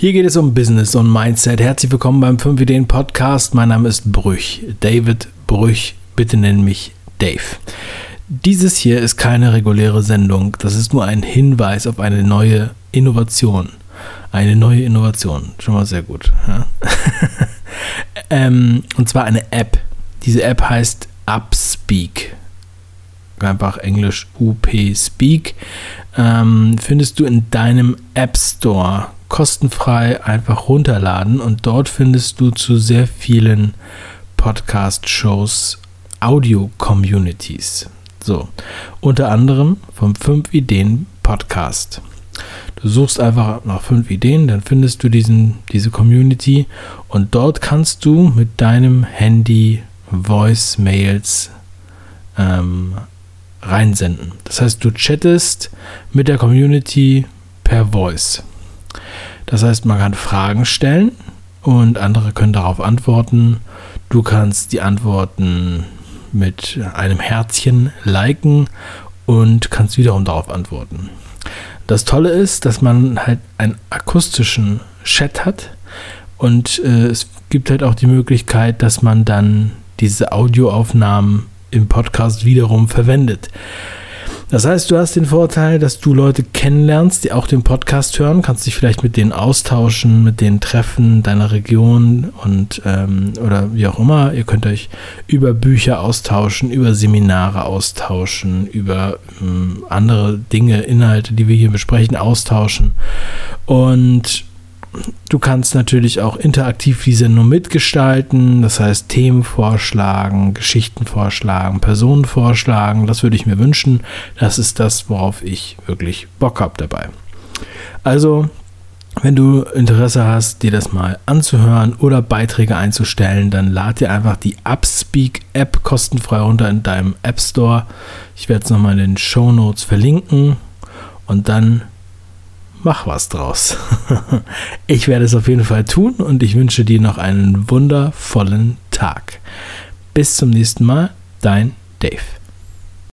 Hier geht es um Business und Mindset. Herzlich willkommen beim 5 Ideen Podcast. Mein Name ist Brüch, David Brüch. Bitte nenn mich Dave. Dieses hier ist keine reguläre Sendung. Das ist nur ein Hinweis auf eine neue Innovation. Eine neue Innovation. Schon mal sehr gut. Ja? ähm, und zwar eine App. Diese App heißt Upspeak. Einfach Englisch UP Speak. Ähm, findest du in deinem App Store kostenfrei einfach runterladen und dort findest du zu sehr vielen Podcast-Shows Audio-Communities. So, unter anderem vom 5 Ideen Podcast. Du suchst einfach nach 5 Ideen, dann findest du diesen, diese Community und dort kannst du mit deinem Handy Voice-Mails ähm, reinsenden. Das heißt, du chattest mit der Community per Voice. Das heißt, man kann Fragen stellen und andere können darauf antworten. Du kannst die Antworten mit einem Herzchen liken und kannst wiederum darauf antworten. Das Tolle ist, dass man halt einen akustischen Chat hat und äh, es gibt halt auch die Möglichkeit, dass man dann diese Audioaufnahmen im Podcast wiederum verwendet. Das heißt, du hast den Vorteil, dass du Leute kennenlernst, die auch den Podcast hören, kannst dich vielleicht mit denen austauschen, mit denen treffen, deiner Region und ähm, oder wie auch immer. Ihr könnt euch über Bücher austauschen, über Seminare austauschen, über ähm, andere Dinge, Inhalte, die wir hier besprechen, austauschen. Und Du kannst natürlich auch interaktiv die Sendung mitgestalten, das heißt Themen vorschlagen, Geschichten vorschlagen, Personen vorschlagen. Das würde ich mir wünschen. Das ist das, worauf ich wirklich Bock habe dabei. Also, wenn du Interesse hast, dir das mal anzuhören oder Beiträge einzustellen, dann lad dir einfach die Upspeak App kostenfrei runter in deinem App Store. Ich werde es nochmal in den Show Notes verlinken und dann mach was draus. ich werde es auf jeden Fall tun und ich wünsche dir noch einen wundervollen Tag. Bis zum nächsten Mal, dein Dave.